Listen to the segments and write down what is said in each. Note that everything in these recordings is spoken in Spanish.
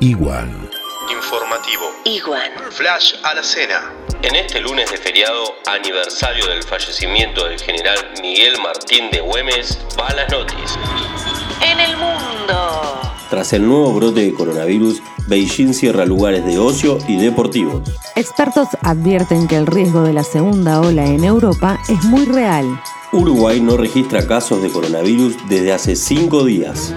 Igual. Informativo. Igual. Flash a la cena. En este lunes de feriado, aniversario del fallecimiento del general Miguel Martín de Güemes, va las noticias. En el mundo. Tras el nuevo brote de coronavirus, Beijing cierra lugares de ocio y deportivos. Expertos advierten que el riesgo de la segunda ola en Europa es muy real. Uruguay no registra casos de coronavirus desde hace cinco días.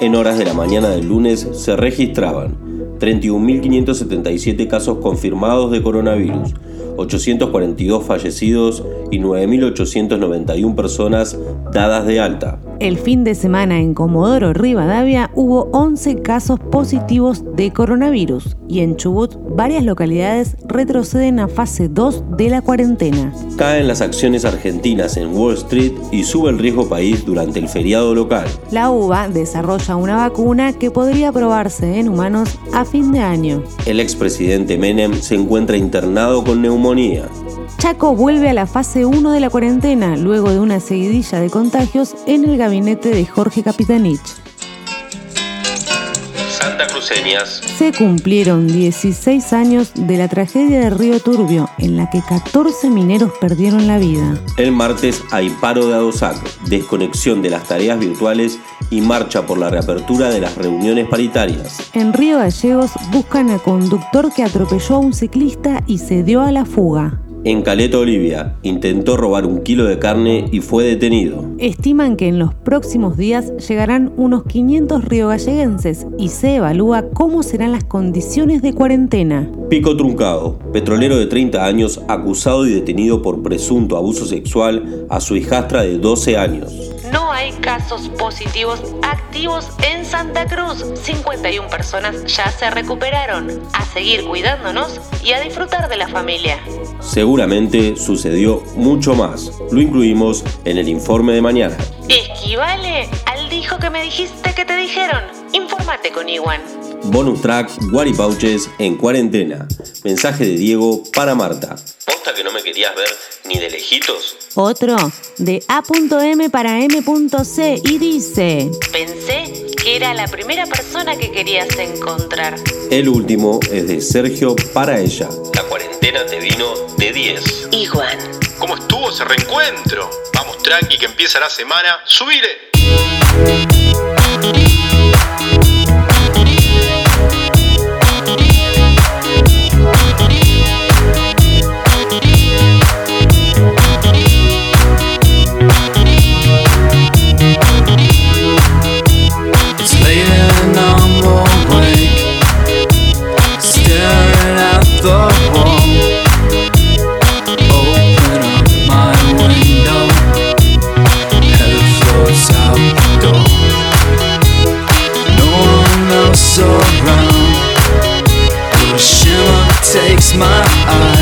En horas de la mañana del lunes se registraban 31.577 casos confirmados de coronavirus, 842 fallecidos y 9.891 personas dadas de alta. El fin de semana en Comodoro Rivadavia hubo 11 casos positivos de coronavirus y en Chubut varias localidades retroceden a fase 2 de la cuarentena. Caen las acciones argentinas en Wall Street y sube el riesgo país durante el feriado local. La UBA desarrolla una vacuna que podría probarse en humanos a fin de año. El expresidente Menem se encuentra internado con neumonía. Chaco vuelve a la fase 1 de la cuarentena luego de una seguidilla de contagios en el gabinete de Jorge Capitanich. Santa Cruceñas. Se cumplieron 16 años de la tragedia de Río Turbio, en la que 14 mineros perdieron la vida. El martes hay paro de ADOSAC, desconexión de las tareas virtuales y marcha por la reapertura de las reuniones paritarias. En Río Gallegos buscan al conductor que atropelló a un ciclista y se dio a la fuga. En Caleta, Olivia, intentó robar un kilo de carne y fue detenido. Estiman que en los próximos días llegarán unos 500 riogalleguenses y se evalúa cómo serán las condiciones de cuarentena. Pico Truncado, petrolero de 30 años acusado y detenido por presunto abuso sexual a su hijastra de 12 años. No hay casos positivos activos en Santa Cruz. 51 personas ya se recuperaron. A seguir cuidándonos y a disfrutar de la familia. Seguramente sucedió mucho más. Lo incluimos en el informe de mañana. Esquivale al dijo que me dijiste que te dijeron. Infórmate con Iwan. Bonus track Guaripauches en cuarentena. Mensaje de Diego para Marta. ¿Posta que no me querías ver ni de lejitos? Otro de A.M para M.C y dice... Pensé que era la primera persona que querías encontrar. El último es de Sergio para ella. La cuarentena te vino de 10. Iguan. ¿Cómo estuvo ese reencuentro? Vamos tranqui que empieza la semana. ¡Subire! around, but a shimmer takes my eyes.